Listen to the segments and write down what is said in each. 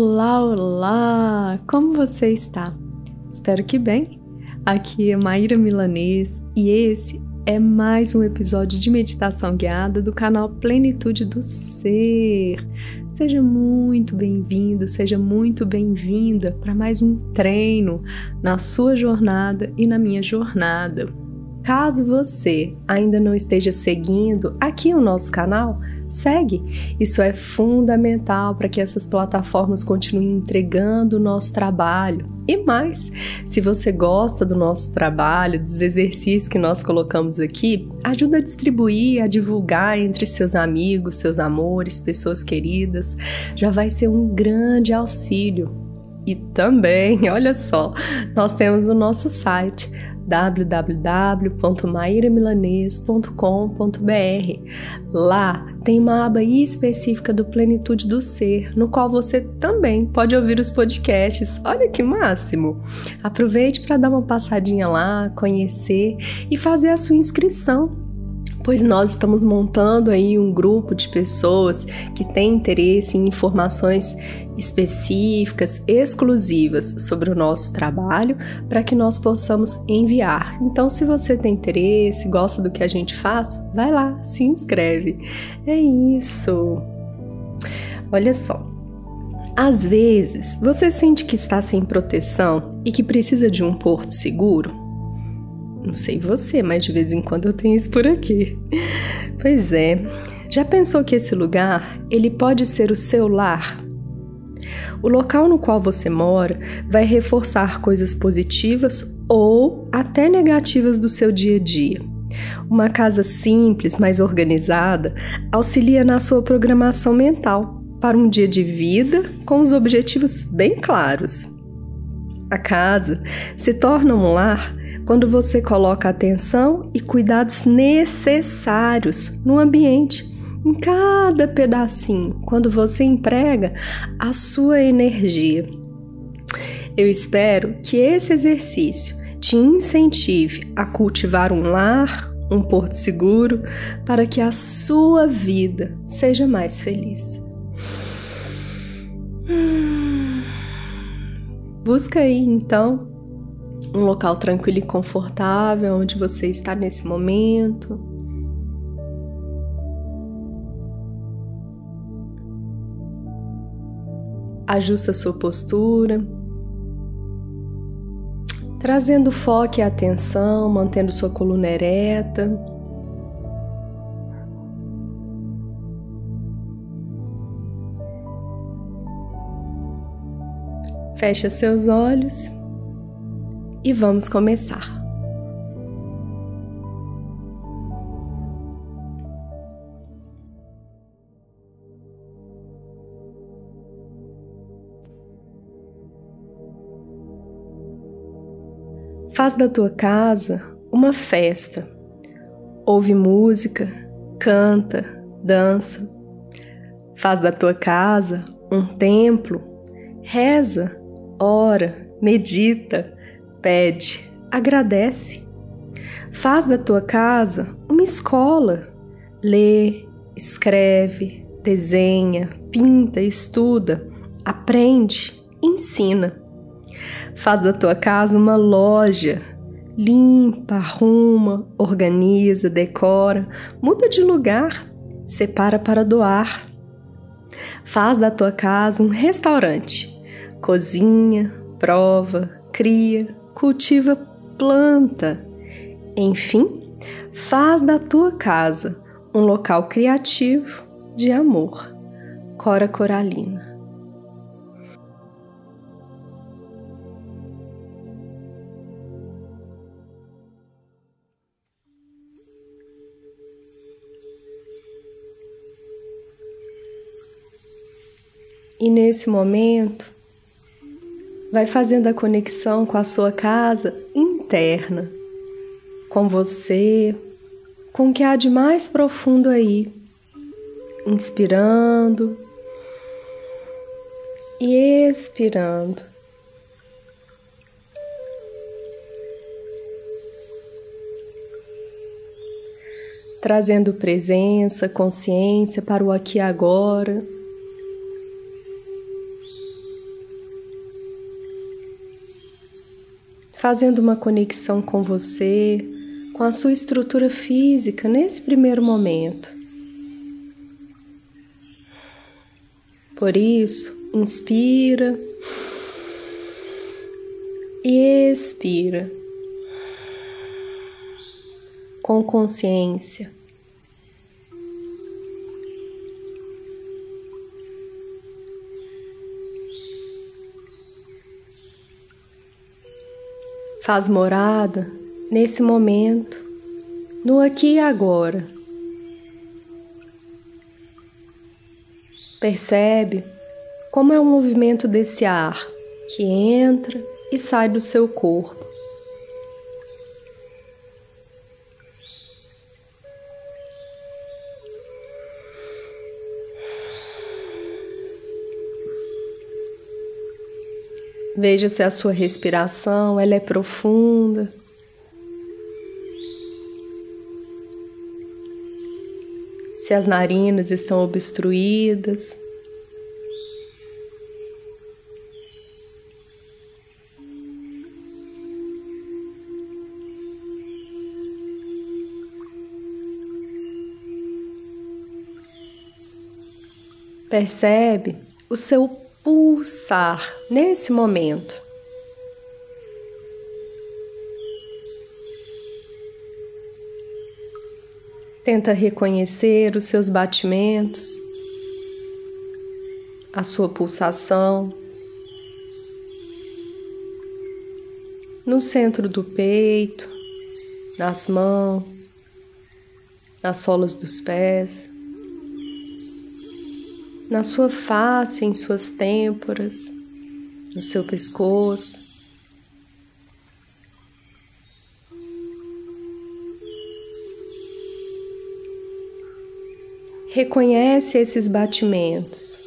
Olá, olá! Como você está? Espero que bem. Aqui é Maíra Milanês e esse é mais um episódio de meditação guiada do canal Plenitude do Ser. Seja muito bem-vindo, seja muito bem-vinda para mais um treino na sua jornada e na minha jornada. Caso você ainda não esteja seguindo aqui o nosso canal, segue. Isso é fundamental para que essas plataformas continuem entregando o nosso trabalho. E mais, se você gosta do nosso trabalho, dos exercícios que nós colocamos aqui, ajuda a distribuir, a divulgar entre seus amigos, seus amores, pessoas queridas. Já vai ser um grande auxílio. E também, olha só, nós temos o nosso site www.mairamilanês.com.br. Lá tem uma aba específica do Plenitude do Ser, no qual você também pode ouvir os podcasts. Olha que máximo! Aproveite para dar uma passadinha lá, conhecer e fazer a sua inscrição pois nós estamos montando aí um grupo de pessoas que têm interesse em informações específicas, exclusivas sobre o nosso trabalho, para que nós possamos enviar. Então, se você tem interesse, gosta do que a gente faz, vai lá, se inscreve. É isso. Olha só. Às vezes, você sente que está sem proteção e que precisa de um porto seguro? Não sei você, mas de vez em quando eu tenho isso por aqui. Pois é. Já pensou que esse lugar, ele pode ser o seu lar? O local no qual você mora vai reforçar coisas positivas ou até negativas do seu dia a dia. Uma casa simples, mais organizada, auxilia na sua programação mental para um dia de vida com os objetivos bem claros. A casa se torna um lar quando você coloca atenção e cuidados necessários no ambiente, em cada pedacinho, quando você emprega a sua energia. Eu espero que esse exercício te incentive a cultivar um lar, um porto seguro, para que a sua vida seja mais feliz. Busca aí então um local tranquilo e confortável onde você está nesse momento. Ajusta sua postura, trazendo foco e atenção, mantendo sua coluna ereta. Fecha seus olhos e vamos começar. Faz da tua casa uma festa. Ouve música, canta, dança. Faz da tua casa um templo, reza, ora, medita, pede, agradece. Faz da tua casa uma escola. Lê, escreve, desenha, pinta, estuda, aprende, ensina. Faz da tua casa uma loja. Limpa, arruma, organiza, decora, muda de lugar, separa para doar. Faz da tua casa um restaurante. Cozinha, prova, cria, cultiva planta. Enfim, faz da tua casa um local criativo de amor. Cora Coralina. E nesse momento, vai fazendo a conexão com a sua casa interna, com você, com o que há de mais profundo aí. Inspirando e expirando. Trazendo presença, consciência para o aqui e agora fazendo uma conexão com você, com a sua estrutura física nesse primeiro momento. Por isso, inspira e expira com consciência. Faz morada nesse momento, no aqui e agora. Percebe como é o movimento desse ar que entra e sai do seu corpo. Veja se a sua respiração ela é profunda. Se as narinas estão obstruídas. Percebe o seu pulsar nesse momento. Tenta reconhecer os seus batimentos, a sua pulsação. No centro do peito, nas mãos, nas solas dos pés na sua face, em suas têmporas, no seu pescoço. Reconhece esses batimentos.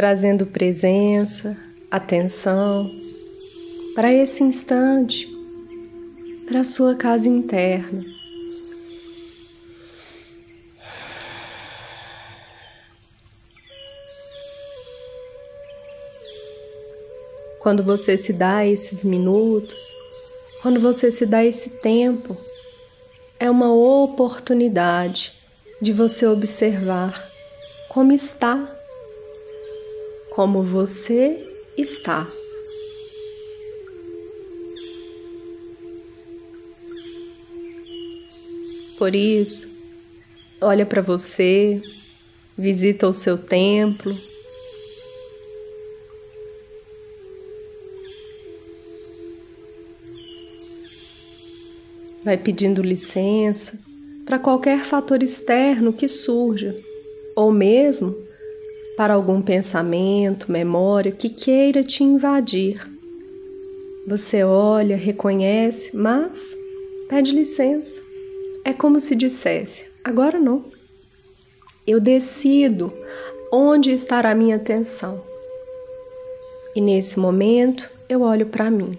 Trazendo presença, atenção para esse instante, para a sua casa interna. Quando você se dá esses minutos, quando você se dá esse tempo, é uma oportunidade de você observar como está como você está. Por isso, olha para você, visita o seu templo. Vai pedindo licença para qualquer fator externo que surja, ou mesmo para algum pensamento, memória que queira te invadir. Você olha, reconhece, mas pede licença. É como se dissesse: agora não. Eu decido onde estará minha atenção. E nesse momento eu olho para mim.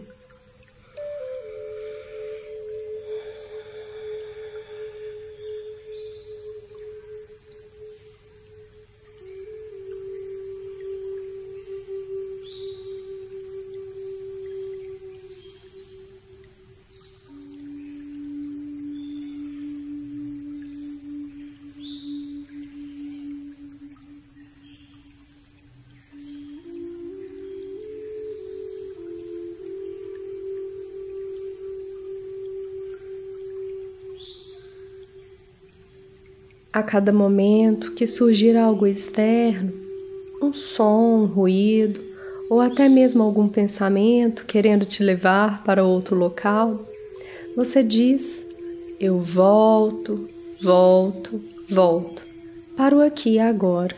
A cada momento que surgir algo externo, um som, um ruído, ou até mesmo algum pensamento querendo te levar para outro local, você diz: Eu volto, volto, volto para o aqui e agora.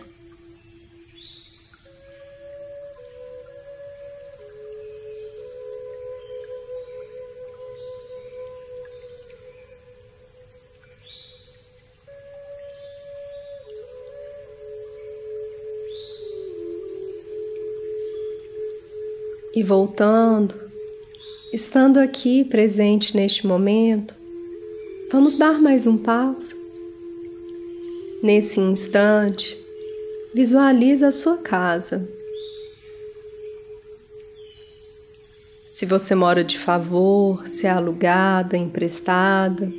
E voltando, estando aqui presente neste momento, vamos dar mais um passo. Nesse instante, visualize a sua casa. Se você mora de favor, se é alugada, emprestada.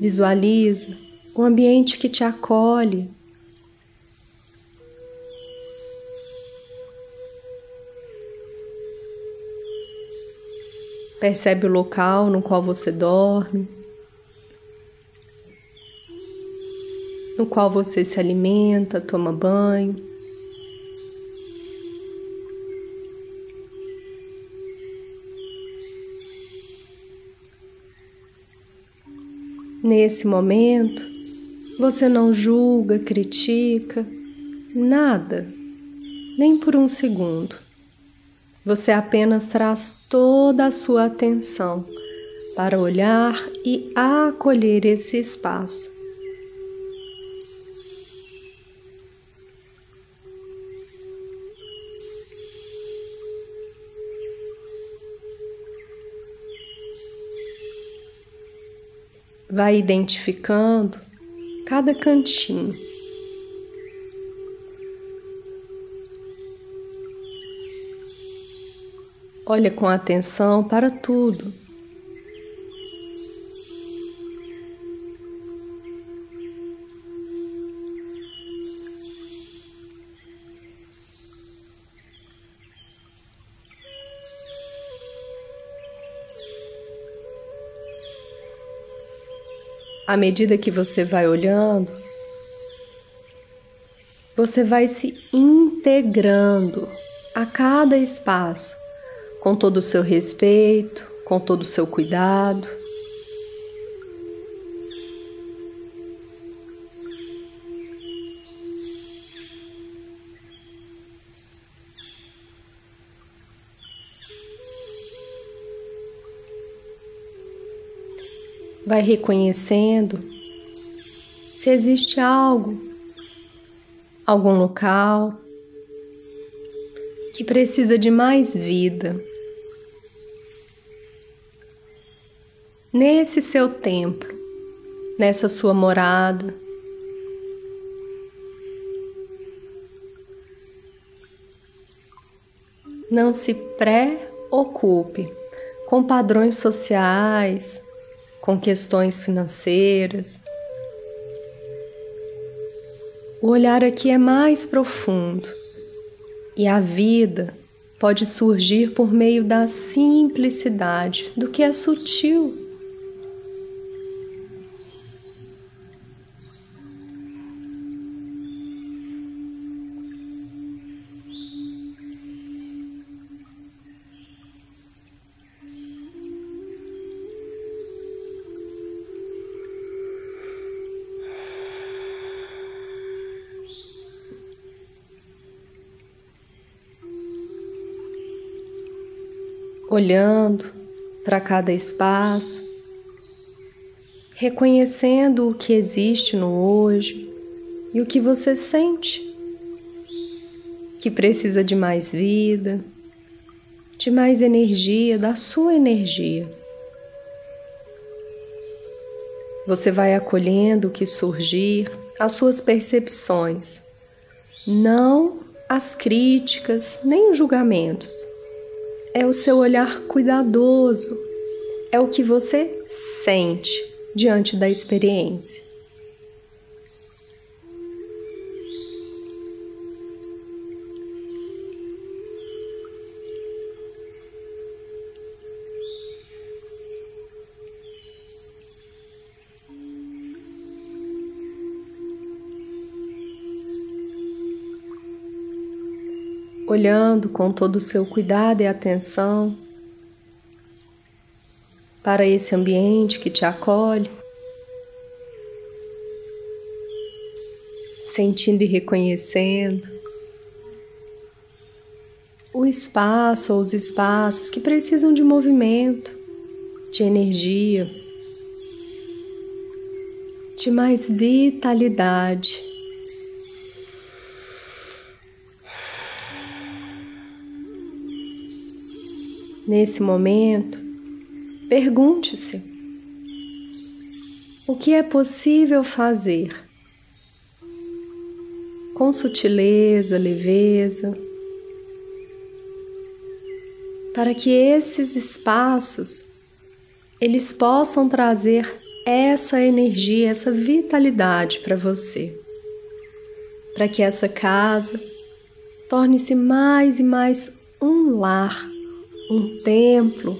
Visualiza o ambiente que te acolhe, Percebe o local no qual você dorme, no qual você se alimenta, toma banho. Nesse momento, você não julga, critica, nada, nem por um segundo. Você apenas traz toda a sua atenção para olhar e acolher esse espaço. Vai identificando cada cantinho. Olha com atenção para tudo. À medida que você vai olhando, você vai se integrando a cada espaço com todo o seu respeito, com todo o seu cuidado. Vai reconhecendo se existe algo, algum local que precisa de mais vida. Nesse seu templo, nessa sua morada. Não se preocupe com padrões sociais, com questões financeiras. O olhar aqui é mais profundo e a vida pode surgir por meio da simplicidade, do que é sutil olhando para cada espaço, reconhecendo o que existe no hoje e o que você sente que precisa de mais vida, de mais energia, da sua energia. Você vai acolhendo o que surgir, as suas percepções, não as críticas nem os julgamentos é o seu olhar cuidadoso, é o que você sente diante da experiência. Olhando com todo o seu cuidado e atenção para esse ambiente que te acolhe, sentindo e reconhecendo o espaço ou os espaços que precisam de movimento, de energia, de mais vitalidade. Nesse momento, pergunte-se: o que é possível fazer? Com sutileza, leveza, para que esses espaços eles possam trazer essa energia, essa vitalidade para você. Para que essa casa torne-se mais e mais um lar, um templo.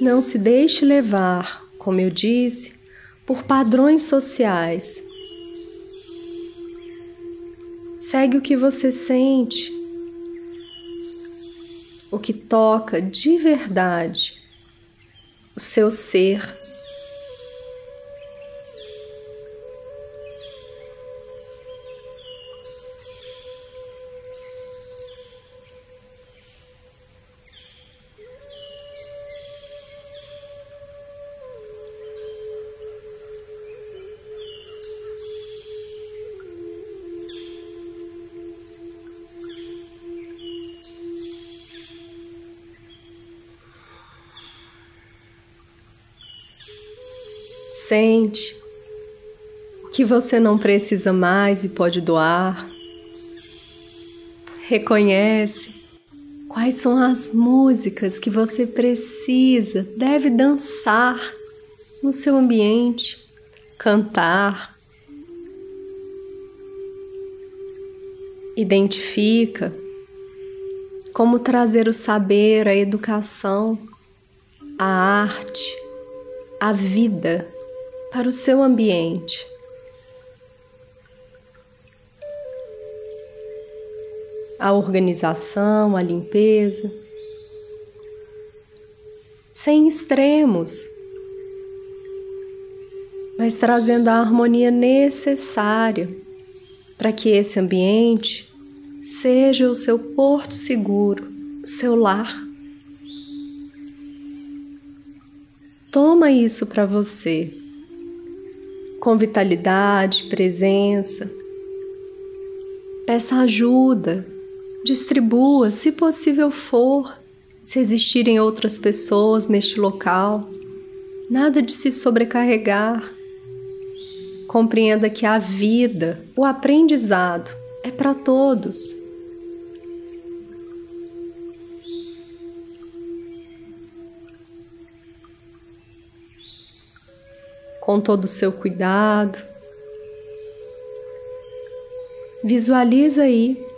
Não se deixe levar, como eu disse, por padrões sociais. Segue o que você sente, o que toca de verdade o seu ser que você não precisa mais e pode doar. Reconhece quais são as músicas que você precisa, deve dançar no seu ambiente, cantar. Identifica como trazer o saber, a educação, a arte, a vida para o seu ambiente. A organização, a limpeza, sem extremos, mas trazendo a harmonia necessária para que esse ambiente seja o seu porto seguro, o seu lar. Toma isso para você com vitalidade, presença. Peça ajuda, distribua, se possível for, se existirem outras pessoas neste local. Nada de se sobrecarregar. Compreenda que a vida, o aprendizado, é para todos com todo o seu cuidado. Visualiza aí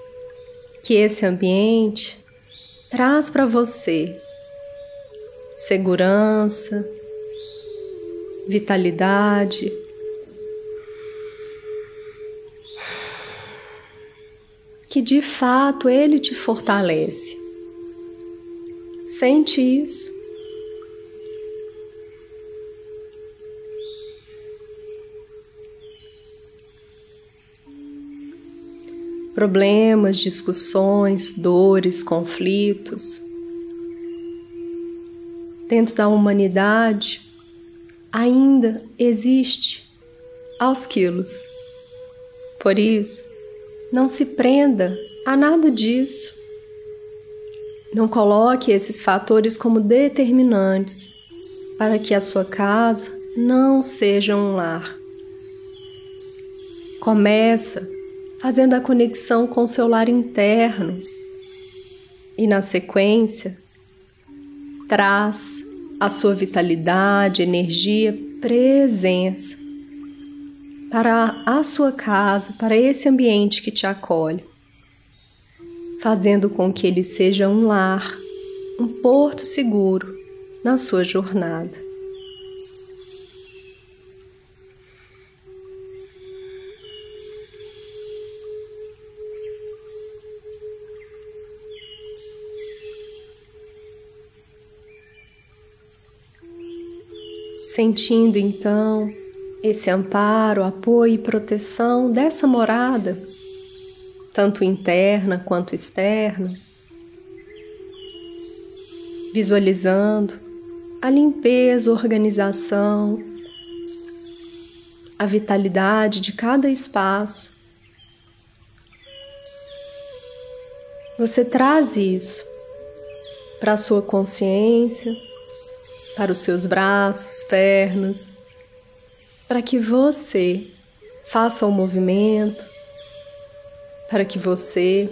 que esse ambiente traz para você segurança, vitalidade, que de fato ele te fortalece. Sente isso. Problemas, discussões, dores, conflitos. Dentro da humanidade ainda existe aos quilos. Por isso, não se prenda a nada disso. Não coloque esses fatores como determinantes para que a sua casa não seja um lar. Começa fazendo a conexão com seu lar interno. E na sequência, traz a sua vitalidade, energia, presença para a sua casa, para esse ambiente que te acolhe, fazendo com que ele seja um lar, um porto seguro na sua jornada. Sentindo então esse amparo, apoio e proteção dessa morada, tanto interna quanto externa, visualizando a limpeza, organização, a vitalidade de cada espaço. você traz isso para a sua consciência, para os seus braços, pernas, para que você faça o um movimento, para que você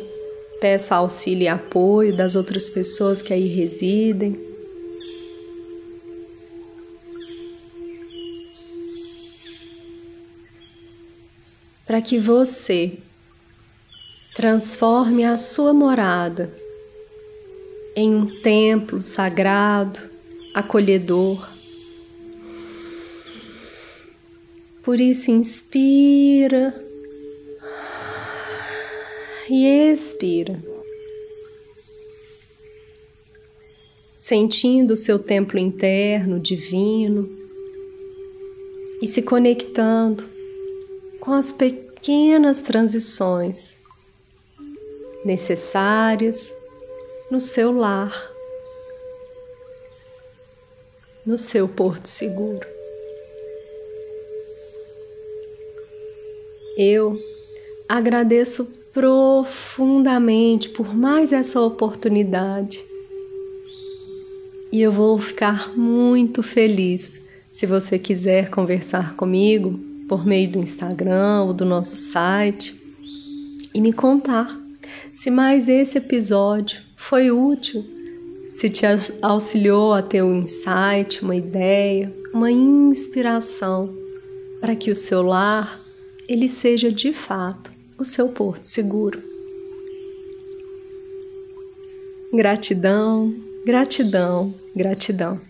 peça auxílio e apoio das outras pessoas que aí residem. Para que você transforme a sua morada em um templo sagrado, acolhedor. Por isso, inspira e expira, sentindo o seu templo interno divino e se conectando com as pequenas transições necessárias no seu lar, no seu porto seguro. Eu agradeço profundamente por mais essa oportunidade. E eu vou ficar muito feliz se você quiser conversar comigo por meio do Instagram ou do nosso site e me contar se mais esse episódio foi útil, se te auxiliou a ter um insight, uma ideia, uma inspiração para que o seu lar ele seja de fato o seu porto seguro. Gratidão, gratidão, gratidão.